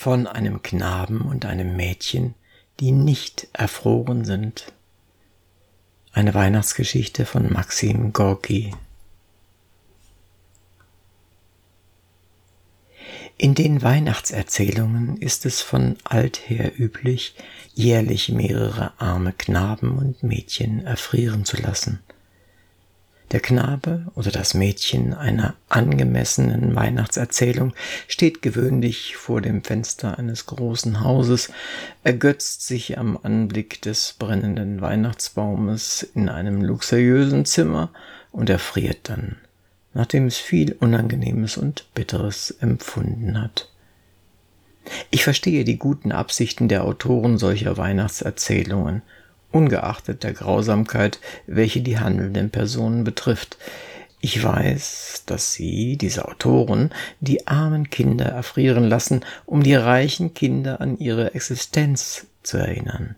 von einem Knaben und einem Mädchen, die nicht erfroren sind. Eine Weihnachtsgeschichte von Maxim Gorki. In den Weihnachtserzählungen ist es von alther üblich, jährlich mehrere arme Knaben und Mädchen erfrieren zu lassen. Der Knabe oder das Mädchen einer angemessenen Weihnachtserzählung steht gewöhnlich vor dem Fenster eines großen Hauses, ergötzt sich am Anblick des brennenden Weihnachtsbaumes in einem luxuriösen Zimmer und erfriert dann nachdem es viel Unangenehmes und Bitteres empfunden hat. Ich verstehe die guten Absichten der Autoren solcher Weihnachtserzählungen, ungeachtet der Grausamkeit, welche die handelnden Personen betrifft. Ich weiß, dass sie, diese Autoren, die armen Kinder erfrieren lassen, um die reichen Kinder an ihre Existenz zu erinnern,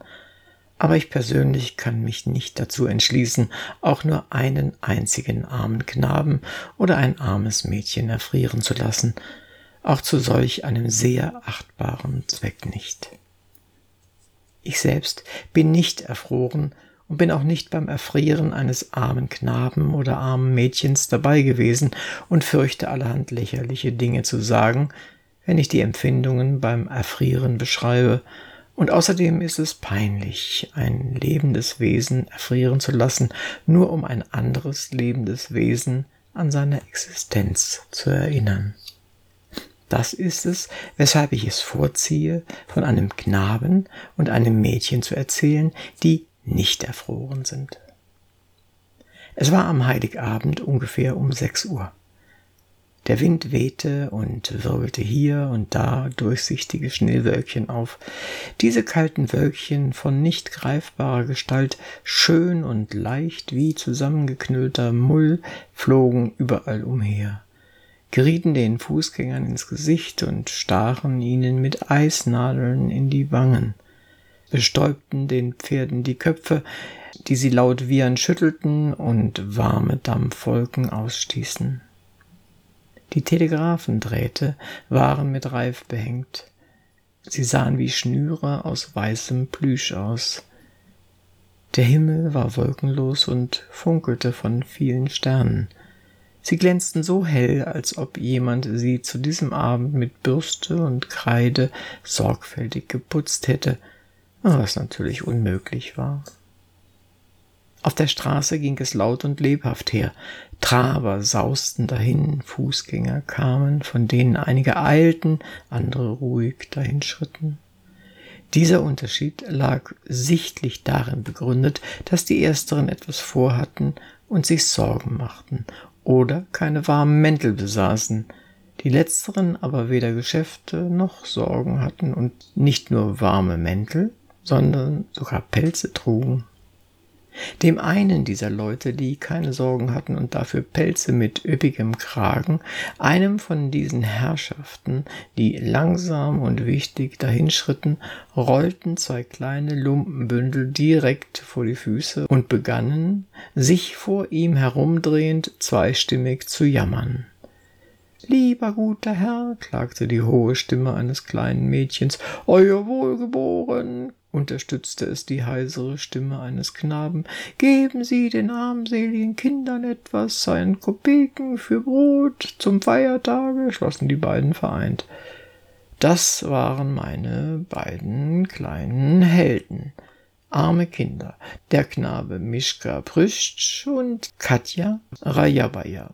aber ich persönlich kann mich nicht dazu entschließen, auch nur einen einzigen armen Knaben oder ein armes Mädchen erfrieren zu lassen, auch zu solch einem sehr achtbaren Zweck nicht. Ich selbst bin nicht erfroren und bin auch nicht beim Erfrieren eines armen Knaben oder armen Mädchens dabei gewesen und fürchte allerhand lächerliche Dinge zu sagen, wenn ich die Empfindungen beim Erfrieren beschreibe, und außerdem ist es peinlich, ein lebendes Wesen erfrieren zu lassen, nur um ein anderes lebendes Wesen an seine Existenz zu erinnern. Das ist es, weshalb ich es vorziehe, von einem Knaben und einem Mädchen zu erzählen, die nicht erfroren sind. Es war am Heiligabend ungefähr um sechs Uhr. Der Wind wehte und wirbelte hier und da durchsichtige Schneewölkchen auf. Diese kalten Wölkchen von nicht greifbarer Gestalt, schön und leicht wie zusammengeknüllter Mull, flogen überall umher, gerieten den Fußgängern ins Gesicht und stachen ihnen mit Eisnadeln in die Wangen, bestäubten den Pferden die Köpfe, die sie laut wiehern schüttelten und warme Dampfwolken ausstießen. Die Telegraphendrähte waren mit Reif behängt. Sie sahen wie Schnüre aus weißem Plüsch aus. Der Himmel war wolkenlos und funkelte von vielen Sternen. Sie glänzten so hell, als ob jemand sie zu diesem Abend mit Bürste und Kreide sorgfältig geputzt hätte, was natürlich unmöglich war. Auf der Straße ging es laut und lebhaft her. Traber sausten dahin, Fußgänger kamen, von denen einige eilten, andere ruhig dahinschritten. Dieser Unterschied lag sichtlich darin begründet, dass die Ersteren etwas vorhatten und sich Sorgen machten oder keine warmen Mäntel besaßen, die Letzteren aber weder Geschäfte noch Sorgen hatten und nicht nur warme Mäntel, sondern sogar Pelze trugen. Dem einen dieser Leute, die keine Sorgen hatten und dafür Pelze mit üppigem Kragen, einem von diesen Herrschaften, die langsam und wichtig dahinschritten, rollten zwei kleine Lumpenbündel direkt vor die Füße und begannen, sich vor ihm herumdrehend, zweistimmig zu jammern. Lieber guter Herr, klagte die hohe Stimme eines kleinen Mädchens, Euer Wohlgeboren, unterstützte es die heisere Stimme eines Knaben, geben Sie den armseligen Kindern etwas, einen Kopeken für Brot zum Feiertage, schlossen die beiden vereint. Das waren meine beiden kleinen Helden. Arme Kinder, der Knabe Mischka Prüstsch und Katja Rajabaya.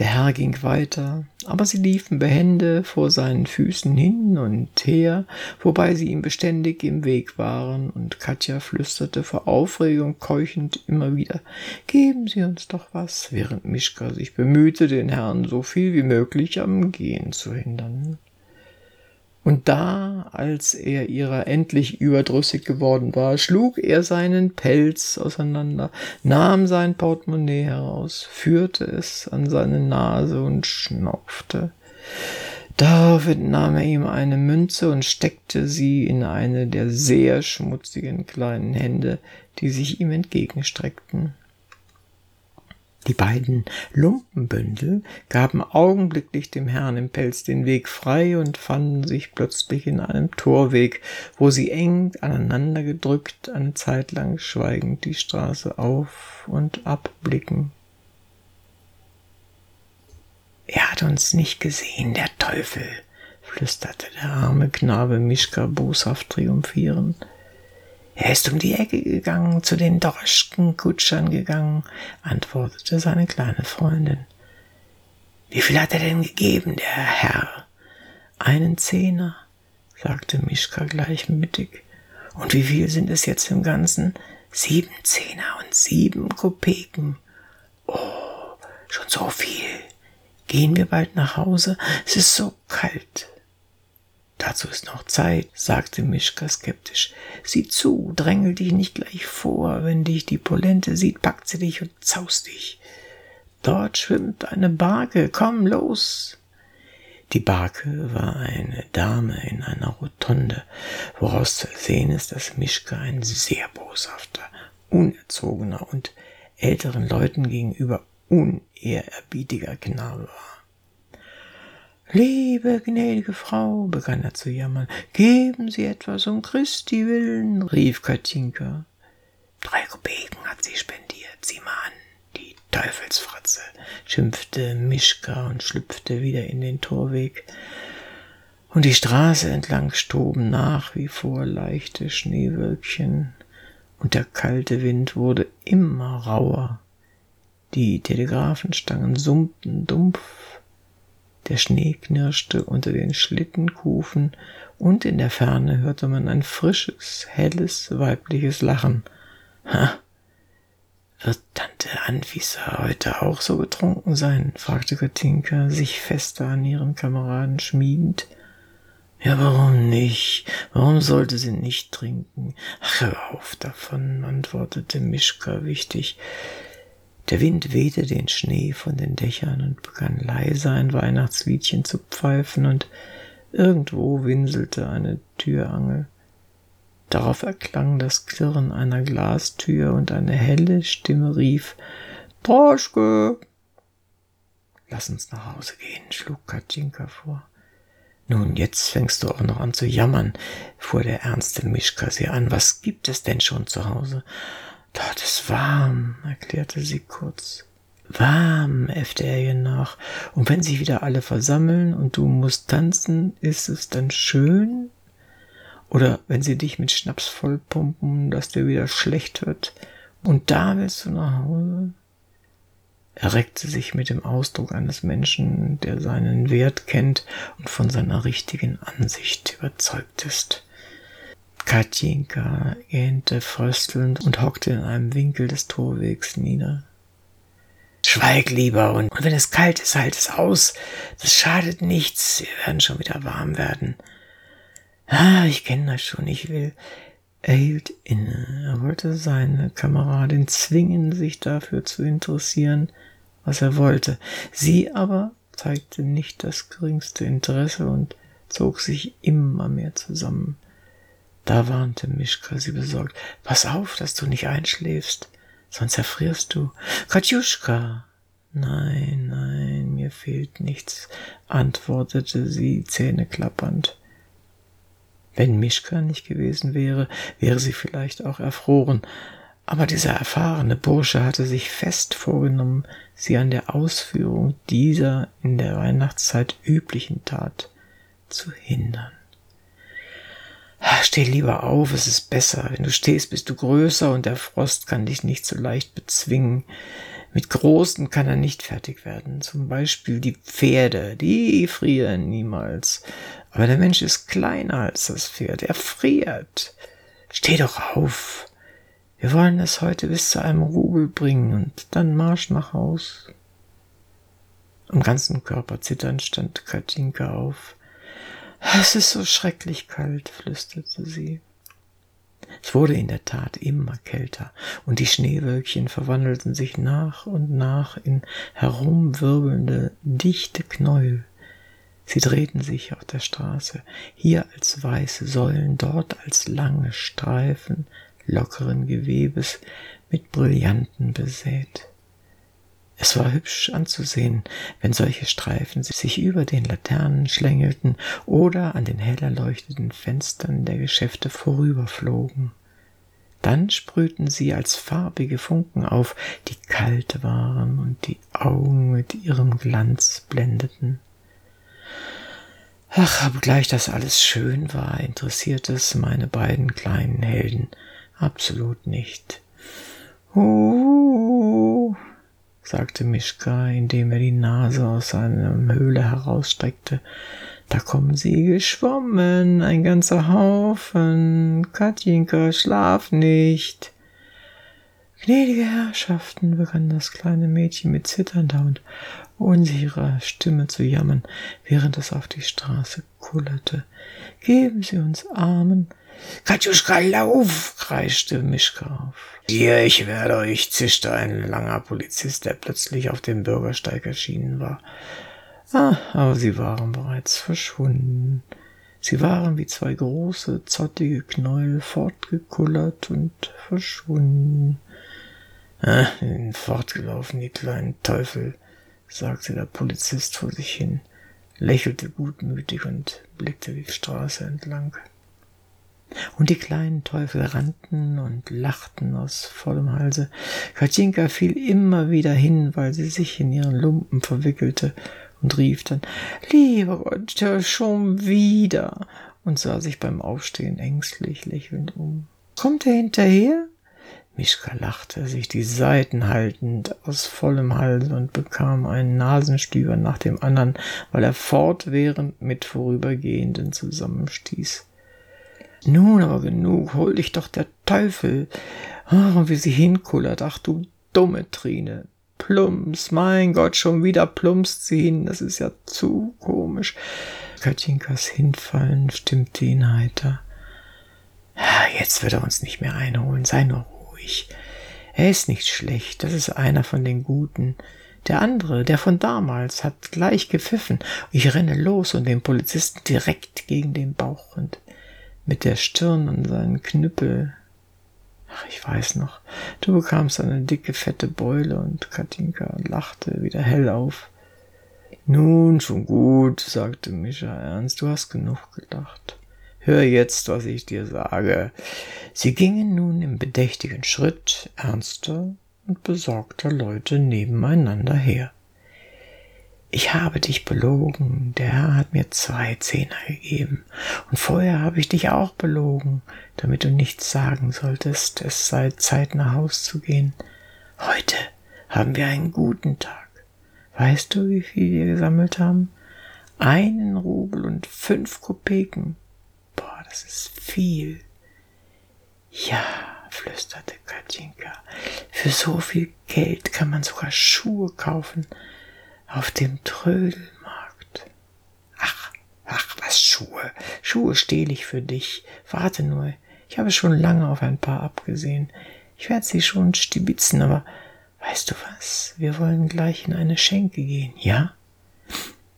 Der Herr ging weiter, aber sie liefen behende vor seinen Füßen hin und her, wobei sie ihm beständig im Weg waren, und Katja flüsterte vor Aufregung keuchend immer wieder Geben Sie uns doch was, während Mischka sich bemühte, den Herrn so viel wie möglich am Gehen zu hindern. Und da, als er ihrer endlich überdrüssig geworden war, schlug er seinen Pelz auseinander, nahm sein Portemonnaie heraus, führte es an seine Nase und schnaufte. Daraufhin nahm er ihm eine Münze und steckte sie in eine der sehr schmutzigen kleinen Hände, die sich ihm entgegenstreckten. Die beiden Lumpenbündel gaben augenblicklich dem Herrn im Pelz den Weg frei und fanden sich plötzlich in einem Torweg, wo sie eng aneinander gedrückt eine Zeit lang schweigend die Straße auf und abblicken. Er hat uns nicht gesehen, der Teufel, flüsterte der arme Knabe Mischka boshaft triumphierend. Er ist um die Ecke gegangen, zu den Droschkenkutschern gegangen, antwortete seine kleine Freundin. Wie viel hat er denn gegeben, der Herr? Einen Zehner, sagte Mischka gleichmütig. Und wie viel sind es jetzt im Ganzen? Sieben Zehner und sieben Kopeken. Oh, schon so viel. Gehen wir bald nach Hause? Es ist so kalt. Dazu ist noch Zeit, sagte Mischka skeptisch. Sieh zu, drängel dich nicht gleich vor. Wenn dich die Polente sieht, packt sie dich und zaust dich. Dort schwimmt eine Barke. Komm los. Die Barke war eine Dame in einer Rotonde, woraus zu sehen ist, dass Mischka ein sehr boshafter, unerzogener und älteren Leuten gegenüber unehrerbietiger Knabe war. Liebe gnädige Frau, begann er zu jammern, geben Sie etwas um Christi willen, rief Katinka. Drei Kopeken hat sie spendiert, sieh mal an, die Teufelsfratze, schimpfte Mischka und schlüpfte wieder in den Torweg. Und die Straße entlang stoben nach wie vor leichte Schneewölkchen, und der kalte Wind wurde immer rauer. Die Telegrafenstangen summten dumpf der Schnee knirschte unter den Schlittenkufen, und in der Ferne hörte man ein frisches, helles, weibliches Lachen. Ha! Wird Tante Anfisa heute auch so betrunken sein? fragte Katinka, sich fester an ihren Kameraden schmiegend. Ja, warum nicht? Warum sollte sie nicht trinken? Ach, hör auf davon, antwortete Mischka wichtig. Der Wind wehte den Schnee von den Dächern und begann leise ein Weihnachtsliedchen zu pfeifen, und irgendwo winselte eine Türangel. Darauf erklang das Klirren einer Glastür und eine helle Stimme rief Droschke. Lass uns nach Hause gehen, schlug Katschinka vor. Nun, jetzt fängst du auch noch an zu jammern, fuhr der ernste Mischka sie an. Was gibt es denn schon zu Hause? Dort ist warm, erklärte sie kurz. Warm, äffte er ihr nach. Und wenn sich wieder alle versammeln und du musst tanzen, ist es dann schön? Oder wenn sie dich mit Schnaps vollpumpen, dass dir wieder schlecht wird, und da willst du nach Hause? Er reckte sich mit dem Ausdruck eines Menschen, der seinen Wert kennt und von seiner richtigen Ansicht überzeugt ist. Katjinka gähnte fröstelnd und hockte in einem Winkel des Torwegs nieder. Schweig lieber und, und wenn es kalt ist, halt es aus. Das schadet nichts. Wir werden schon wieder warm werden. Ah, ich kenne das schon. Ich will. Er hielt inne. Er wollte seine Kameradin zwingen, sich dafür zu interessieren, was er wollte. Sie aber zeigte nicht das geringste Interesse und zog sich immer mehr zusammen. Da warnte Mischka sie besorgt. Pass auf, dass du nicht einschläfst, sonst erfrierst du. Katjuschka! Nein, nein, mir fehlt nichts, antwortete sie zähneklappernd. Wenn Mischka nicht gewesen wäre, wäre sie vielleicht auch erfroren, aber dieser erfahrene Bursche hatte sich fest vorgenommen, sie an der Ausführung dieser in der Weihnachtszeit üblichen Tat zu hindern. Steh lieber auf, es ist besser. Wenn du stehst, bist du größer und der Frost kann dich nicht so leicht bezwingen. Mit Großen kann er nicht fertig werden. Zum Beispiel die Pferde, die frieren niemals. Aber der Mensch ist kleiner als das Pferd. Er friert. Steh doch auf. Wir wollen es heute bis zu einem Rubel bringen und dann Marsch nach Haus. Am ganzen Körper zitternd stand Katinka auf. Es ist so schrecklich kalt, flüsterte sie. Es wurde in der Tat immer kälter, und die Schneewölkchen verwandelten sich nach und nach in herumwirbelnde, dichte Knäuel. Sie drehten sich auf der Straße, hier als weiße Säulen, dort als lange Streifen lockeren Gewebes mit Brillanten besät. Es war hübsch anzusehen, wenn solche Streifen sich über den Laternen schlängelten oder an den hell erleuchteten Fenstern der Geschäfte vorüberflogen. Dann sprühten sie als farbige Funken auf, die kalt waren und die Augen mit ihrem Glanz blendeten. Ach, obgleich das alles schön war, interessierte es meine beiden kleinen Helden absolut nicht. Uh, sagte Mischka, indem er die Nase aus seiner Höhle herausstreckte. Da kommen sie geschwommen, ein ganzer Haufen. Katjinka, schlaf nicht. Gnädige Herrschaften, begann das kleine Mädchen mit zitternder und unsicherer Stimme zu jammern, während es auf die Straße kullerte. Geben Sie uns Armen. Katjuschka, lauf! kreischte Mischka auf. Hier, ich werde euch, zischte ein langer Polizist, der plötzlich auf dem Bürgersteig erschienen war. Ah, aber sie waren bereits verschwunden. Sie waren wie zwei große, zottige Knäuel fortgekullert und verschwunden. Ah, fortgelaufen, die kleinen Teufel, sagte der Polizist vor sich hin, lächelte gutmütig und blickte die Straße entlang. Und die kleinen Teufel rannten und lachten aus vollem Halse. Katschinka fiel immer wieder hin, weil sie sich in ihren Lumpen verwickelte und rief dann, lieber Gott, schon wieder, und sah sich beim Aufstehen ängstlich lächelnd um. Kommt er hinterher? Mischka lachte, sich die Seiten haltend aus vollem Halse und bekam einen Nasenstüber nach dem anderen, weil er fortwährend mit Vorübergehenden zusammenstieß. Nun aber genug, hol dich doch der Teufel. Oh, wie sie hinkullert, ach du dumme Trine. Plumps, mein Gott, schon wieder plumpst sie hin, das ist ja zu komisch. Katjinkas Hinfallen stimmte ihn heiter. Jetzt wird er uns nicht mehr einholen, sei nur ruhig. Er ist nicht schlecht, das ist einer von den Guten. Der andere, der von damals, hat gleich gepfiffen. Ich renne los und den Polizisten direkt gegen den Bauch und mit der Stirn an seinen Knüppel. Ach, ich weiß noch, du bekamst eine dicke, fette Beule und Katinka lachte wieder hell auf. Nun, schon gut, sagte Mischa ernst, du hast genug gelacht. Hör jetzt, was ich dir sage. Sie gingen nun im bedächtigen Schritt ernster und besorgter Leute nebeneinander her. Ich habe dich belogen, der Herr hat mir zwei Zehner gegeben, und vorher habe ich dich auch belogen, damit du nichts sagen solltest, es sei Zeit nach Haus zu gehen. Heute haben wir einen guten Tag. Weißt du, wie viel wir gesammelt haben? Einen Rubel und fünf Kopeken. Boah, das ist viel. Ja, flüsterte Katjinka, für so viel Geld kann man sogar Schuhe kaufen auf dem Trödelmarkt. Ach, ach, was Schuhe. Schuhe stehle ich für dich. Warte nur, ich habe schon lange auf ein paar abgesehen. Ich werde sie schon stibitzen, aber weißt du was? Wir wollen gleich in eine Schenke gehen, ja?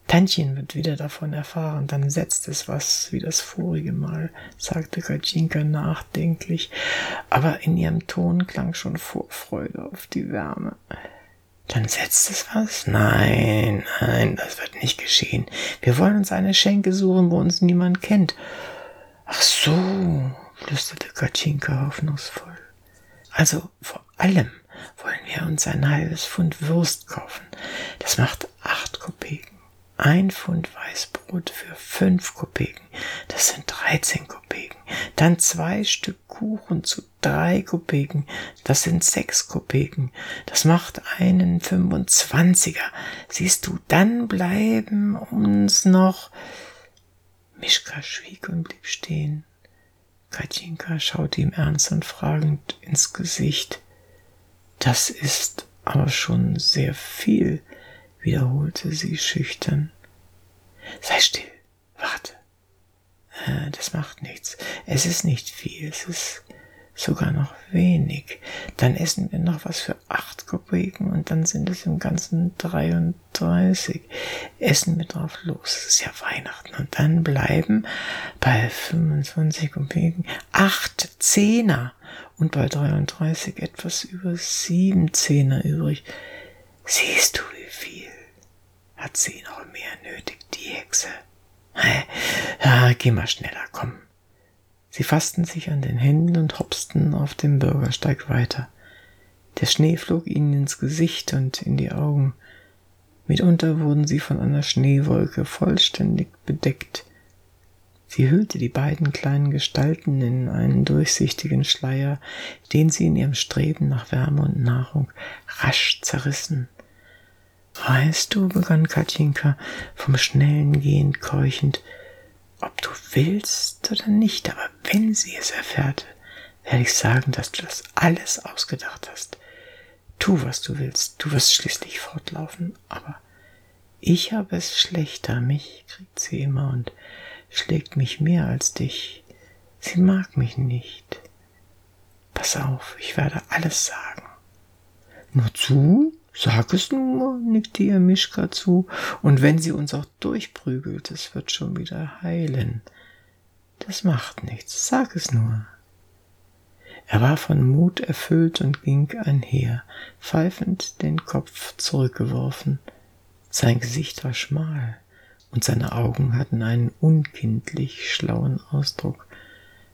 Tantchen wird wieder davon erfahren, dann setzt es was wie das vorige Mal, sagte Katschinka nachdenklich, aber in ihrem Ton klang schon Vorfreude auf die Wärme. Dann setzt es was? Nein, nein, das wird nicht geschehen. Wir wollen uns eine Schenke suchen, wo uns niemand kennt. Ach so, flüsterte Katschinka hoffnungsvoll. Also vor allem wollen wir uns ein halbes Pfund Wurst kaufen. Das macht acht Kopeken. Ein Pfund Weißbrot für fünf Kopeken. Das sind dreizehn Kopeken. Dann zwei Stück Kuchen zu drei Kopeken. Das sind sechs Kopeken. Das macht einen fünfundzwanziger. Siehst du, dann bleiben uns noch. Mischka schwieg und blieb stehen. Katjinka schaute ihm ernst und fragend ins Gesicht. Das ist aber schon sehr viel wiederholte sie schüchtern. Sei still, warte. Äh, das macht nichts. Es ist nicht viel, es ist sogar noch wenig. Dann essen wir noch was für acht Kopeken und dann sind es im Ganzen 33. Essen wir drauf los. Es ist ja Weihnachten. Und dann bleiben bei 25 Kopeken acht Zehner und bei 33 etwas über sieben Zehner übrig. Siehst du, wie viel? Hat sie noch mehr nötig, die Hexe? Ja, geh mal schneller, komm. Sie fassten sich an den Händen und hopsten auf dem Bürgersteig weiter. Der Schnee flog ihnen ins Gesicht und in die Augen. Mitunter wurden sie von einer Schneewolke vollständig bedeckt. Sie hüllte die beiden kleinen Gestalten in einen durchsichtigen Schleier, den sie in ihrem Streben nach Wärme und Nahrung rasch zerrissen. Weißt du, begann Katjinka, vom schnellen Gehen keuchend, ob du willst oder nicht, aber wenn sie es erfährt, werde ich sagen, dass du das alles ausgedacht hast. Tu, was du willst, du wirst schließlich fortlaufen, aber ich habe es schlechter, mich kriegt sie immer und schlägt mich mehr als dich. Sie mag mich nicht. Pass auf, ich werde alles sagen. Nur zu? Sag es nur, nickte ihr Mischka zu, und wenn sie uns auch durchprügelt, es wird schon wieder heilen. Das macht nichts, sag es nur. Er war von Mut erfüllt und ging einher, pfeifend den Kopf zurückgeworfen. Sein Gesicht war schmal, und seine Augen hatten einen unkindlich schlauen Ausdruck.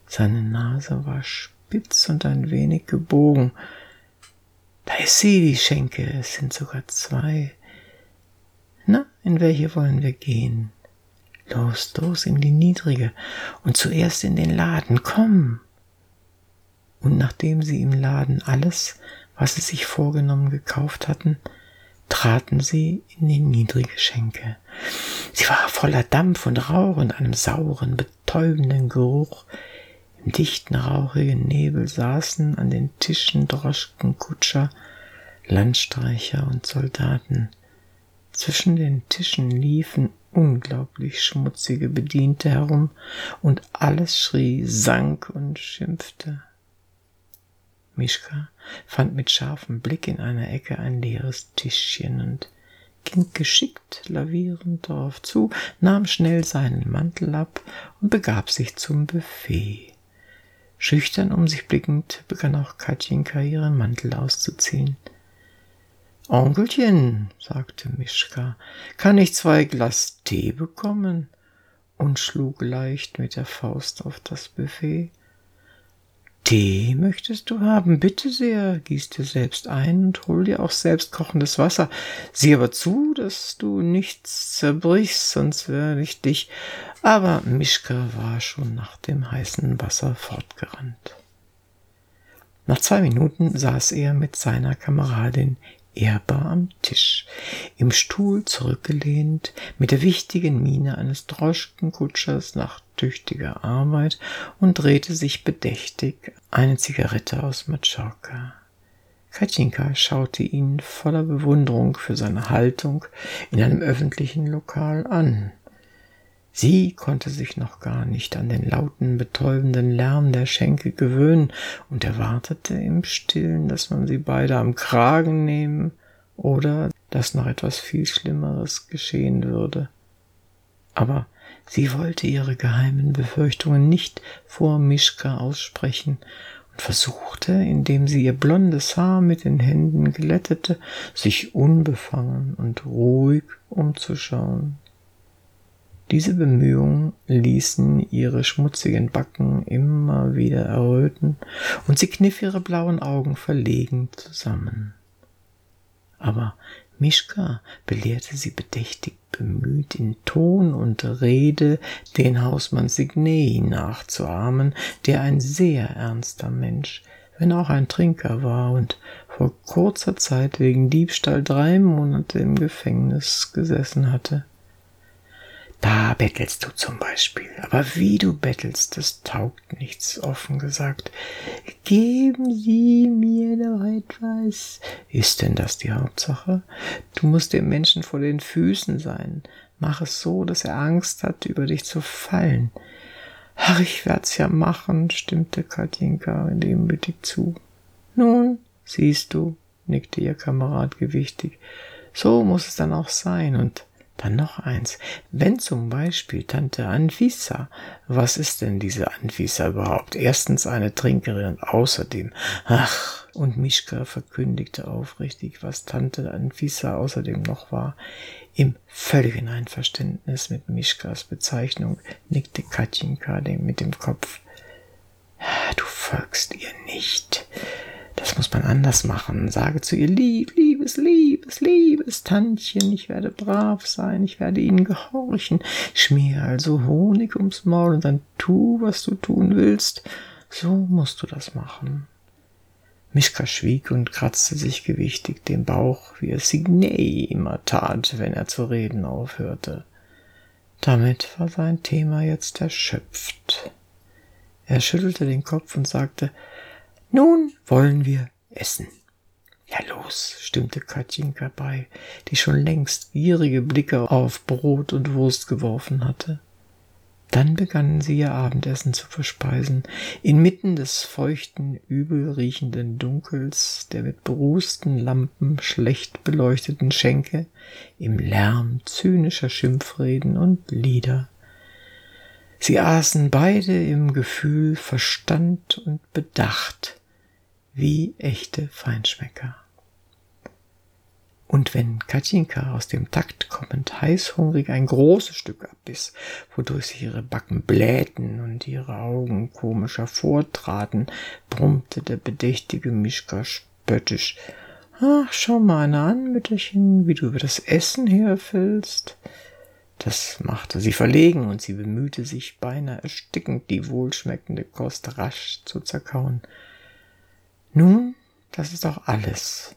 Seine Nase war spitz und ein wenig gebogen, da ist sie, die Schenke, es sind sogar zwei. Na, in welche wollen wir gehen? Los, los in die niedrige und zuerst in den Laden, komm! Und nachdem sie im Laden alles, was sie sich vorgenommen gekauft hatten, traten sie in die niedrige Schenke. Sie war voller Dampf und Rauch und einem sauren, betäubenden Geruch, dichten, rauchigen Nebel saßen an den Tischen Droschken, Kutscher, Landstreicher und Soldaten. Zwischen den Tischen liefen unglaublich schmutzige Bediente herum, und alles schrie, sank und schimpfte. Mischka fand mit scharfem Blick in einer Ecke ein leeres Tischchen und ging geschickt lavierend darauf zu, nahm schnell seinen Mantel ab und begab sich zum Buffet. Schüchtern um sich blickend begann auch Katjinka ihren Mantel auszuziehen. Onkelchen, sagte Mischka, kann ich zwei Glas Tee bekommen? und schlug leicht mit der Faust auf das Buffet. Tee möchtest du haben? Bitte sehr, gieß dir selbst ein und hol dir auch selbst kochendes Wasser. Sieh aber zu, dass du nichts zerbrichst, sonst werde ich dich. Aber Mischka war schon nach dem heißen Wasser fortgerannt. Nach zwei Minuten saß er mit seiner Kameradin ehrbar am Tisch, im Stuhl zurückgelehnt, mit der wichtigen Miene eines Droschkenkutschers nach tüchtiger Arbeit und drehte sich bedächtig eine Zigarette aus Matschorka. Katjinka schaute ihn voller Bewunderung für seine Haltung in einem öffentlichen Lokal an. Sie konnte sich noch gar nicht an den lauten, betäubenden Lärm der Schenke gewöhnen und erwartete im Stillen, dass man sie beide am Kragen nehmen oder dass noch etwas viel Schlimmeres geschehen würde. Aber sie wollte ihre geheimen Befürchtungen nicht vor Mischka aussprechen und versuchte, indem sie ihr blondes Haar mit den Händen glättete, sich unbefangen und ruhig umzuschauen. Diese Bemühungen ließen ihre schmutzigen Backen immer wieder erröten, und sie kniff ihre blauen Augen verlegen zusammen. Aber Mischka belehrte sie bedächtig bemüht, in Ton und Rede den Hausmann Signei nachzuahmen, der ein sehr ernster Mensch, wenn auch ein Trinker war und vor kurzer Zeit wegen Diebstahl drei Monate im Gefängnis gesessen hatte. Da bettelst du zum Beispiel. Aber wie du bettelst, das taugt nichts, offen gesagt. Geben Sie mir doch etwas. Ist denn das die Hauptsache? Du musst dem Menschen vor den Füßen sein. Mach es so, dass er Angst hat, über dich zu fallen. Ach, ich werd's ja machen, stimmte Katjinka demütig zu. Nun, siehst du, nickte ihr Kamerad gewichtig. So muss es dann auch sein und dann noch eins. Wenn zum Beispiel Tante Anfisa, was ist denn diese Anfisa überhaupt? Erstens eine Trinkerin und außerdem, ach, und Mischka verkündigte aufrichtig, was Tante Anfisa außerdem noch war. Im völligen Einverständnis mit Mischkas Bezeichnung nickte Katjinka mit dem Kopf. Du folgst ihr nicht. Das muss man anders machen. Sage zu ihr, lieb, liebes, liebes, liebes Tantchen, ich werde brav sein, ich werde ihnen gehorchen. Schmier also Honig ums Maul und dann tu, was du tun willst. So musst du das machen. Mischka schwieg und kratzte sich gewichtig den Bauch, wie es Signei immer tat, wenn er zu reden aufhörte. Damit war sein Thema jetzt erschöpft. Er schüttelte den Kopf und sagte, nun wollen wir essen. Ja, los, stimmte Katjinka bei, die schon längst gierige Blicke auf Brot und Wurst geworfen hatte. Dann begannen sie ihr Abendessen zu verspeisen, inmitten des feuchten, übel riechenden Dunkels der mit berußten Lampen schlecht beleuchteten Schenke, im Lärm zynischer Schimpfreden und Lieder. Sie aßen beide im Gefühl Verstand und Bedacht, wie echte Feinschmecker. Und wenn Katjinka aus dem Takt kommend heißhungrig ein großes Stück abbiss, wodurch sich ihre Backen blähten und ihre Augen komisch hervortraten, brummte der bedächtige Mischka spöttisch. Ach, schau mal einer an, Mütterchen, wie du über das Essen herfällst. Das machte sie verlegen und sie bemühte sich beinahe erstickend, die wohlschmeckende Kost rasch zu zerkauen. Nun, das ist auch alles,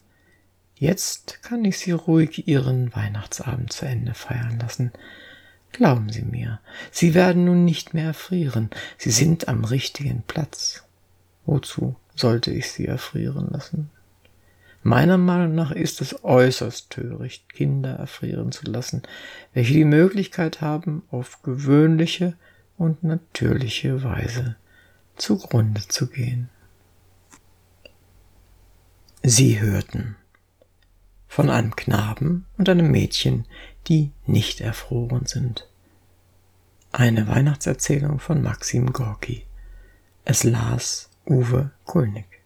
Jetzt kann ich Sie ruhig Ihren Weihnachtsabend zu Ende feiern lassen. Glauben Sie mir, Sie werden nun nicht mehr erfrieren. Sie sind am richtigen Platz. Wozu sollte ich Sie erfrieren lassen? Meiner Meinung nach ist es äußerst töricht, Kinder erfrieren zu lassen, welche die Möglichkeit haben, auf gewöhnliche und natürliche Weise zugrunde zu gehen. Sie hörten von einem Knaben und einem Mädchen, die nicht erfroren sind. Eine Weihnachtserzählung von Maxim Gorki. Es las Uwe Kulnig.